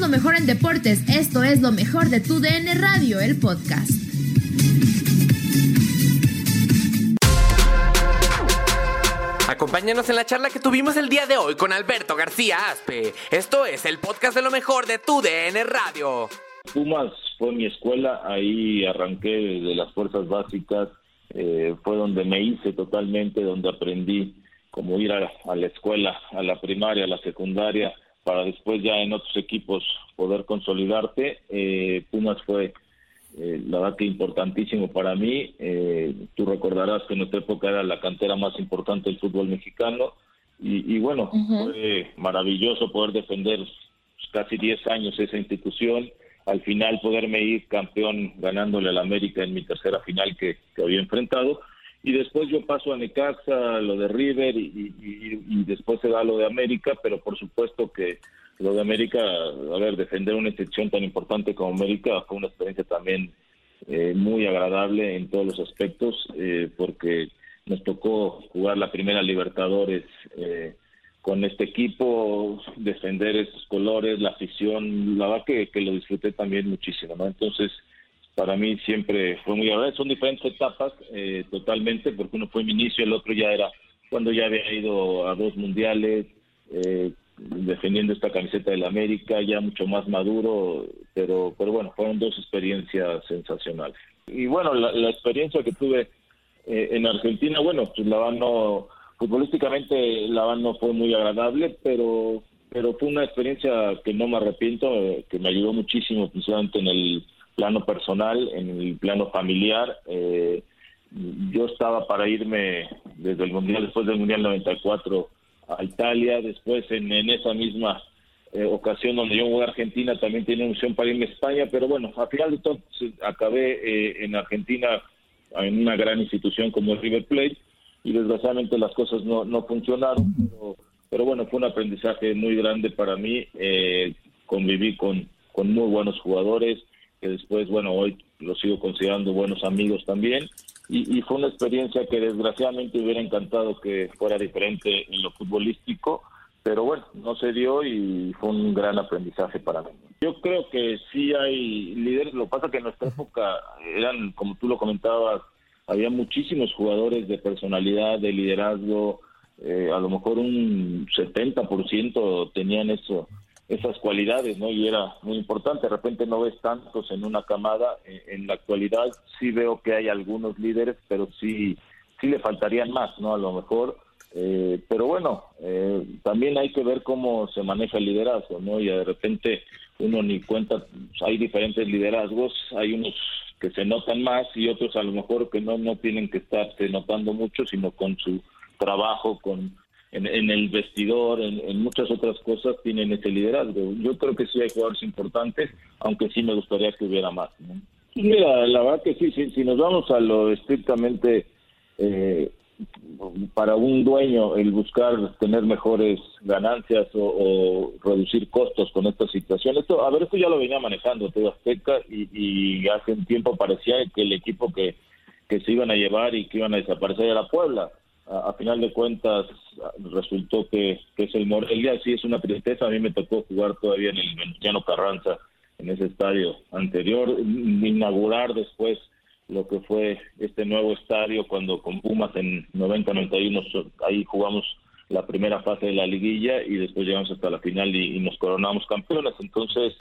Lo mejor en deportes. Esto es lo mejor de tu DN Radio, el podcast. Acompáñanos en la charla que tuvimos el día de hoy con Alberto García Aspe. Esto es el podcast de lo mejor de tu DN Radio. Pumas fue mi escuela, ahí arranqué de las fuerzas básicas, eh, fue donde me hice totalmente, donde aprendí cómo ir a, a la escuela, a la primaria, a la secundaria, para después ya en otros equipos poder consolidarte. Eh, Pumas fue eh, la verdad que importantísimo para mí. Eh, tú recordarás que en nuestra época era la cantera más importante del fútbol mexicano y, y bueno, fue maravilloso poder defender casi 10 años esa institución. Al final poderme ir campeón ganándole al América en mi tercera final que, que había enfrentado. Y después yo paso a Necaxa, lo de River y, después se da lo de América, pero por supuesto que lo de América, a ver, defender una institución tan importante como América fue una experiencia también eh, muy agradable en todos los aspectos, eh, porque nos tocó jugar la primera Libertadores eh, con este equipo, defender esos colores, la afición, la verdad que, que lo disfruté también muchísimo, ¿no? Entonces, para mí siempre fue muy agradable. Son diferentes etapas eh, totalmente, porque uno fue mi inicio, el otro ya era cuando ya había ido a dos mundiales, eh, defendiendo esta camiseta del América, ya mucho más maduro, pero, pero bueno, fueron dos experiencias sensacionales. Y bueno, la, la experiencia que tuve eh, en Argentina, bueno, pues la no, futbolísticamente la no fue muy agradable, pero pero fue una experiencia que no me arrepiento, eh, que me ayudó muchísimo, principalmente en el plano personal, en el plano familiar. Eh, yo estaba para irme desde el Mundial, después del Mundial 94 a Italia, después en, en esa misma eh, ocasión donde yo voy a Argentina también tenía opción para irme a España, pero bueno, a final de todo acabé eh, en Argentina en una gran institución como el River Plate y desgraciadamente las cosas no, no funcionaron, pero, pero bueno, fue un aprendizaje muy grande para mí, eh, conviví con, con muy buenos jugadores, que después, bueno, hoy los sigo considerando buenos amigos también, y, y fue una experiencia que desgraciadamente hubiera encantado que fuera diferente en lo futbolístico, pero bueno, no se dio y fue un gran aprendizaje para mí. Yo creo que sí hay líderes, lo que pasa que en nuestra época eran, como tú lo comentabas, había muchísimos jugadores de personalidad, de liderazgo, eh, a lo mejor un 70% tenían eso, esas cualidades, ¿no? Y era muy importante. De repente no ves tantos en una camada. Eh, En la actualidad sí veo que hay algunos líderes, pero sí, sí le faltarían más, ¿no? A lo mejor. Eh, pero bueno, eh, también hay que ver cómo se maneja el liderazgo, ¿no? Y de repente uno ni cuenta, pues, hay diferentes liderazgos, hay unos que se notan más y otros a lo mejor que no, no tienen que estarse notando mucho, sino con su trabajo, con en, el vestidor, en, muchas otras cosas tienen ese liderazgo. Yo creo que sí hay jugadores importantes, aunque sí me gustaría que hubiera más. ¿no? Mira, la verdad que sí, sí, si nos vamos a lo estrictamente eh, para un dueño el buscar tener mejores ganancias o, reducir costos con esta situación. Esto, a ver, esto ya lo venía manejando todo Azteca y, y hace un tiempo parecía que el equipo que, que se iban a llevar y que iban a desaparecer era Puebla. A, final de cuentas resultó que, es el Morelia, sí es una tristeza, a mí me tocó jugar todavía en el Venustiano Carranza, en ese estadio anterior, inaugurar después lo que fue este nuevo estadio cuando con Pumas en 90-91 ahí jugamos la primera fase de la liguilla y después llegamos hasta la final y, nos coronamos campeones. Entonces,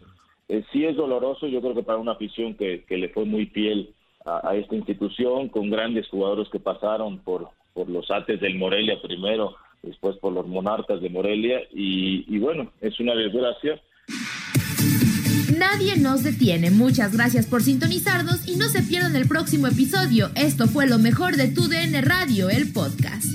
eh, sí es doloroso, yo creo que para una afición que, que le fue muy fiel a, esta institución, con grandes jugadores que pasaron por, por los Ates del Morelia primero, después por los Monarcas de Morelia, y, y bueno, es una desgracia. Nadie nos detiene. Muchas gracias por sintonizarnos y no se pierdan el próximo episodio. Esto fue lo mejor de tu DN Radio, el podcast.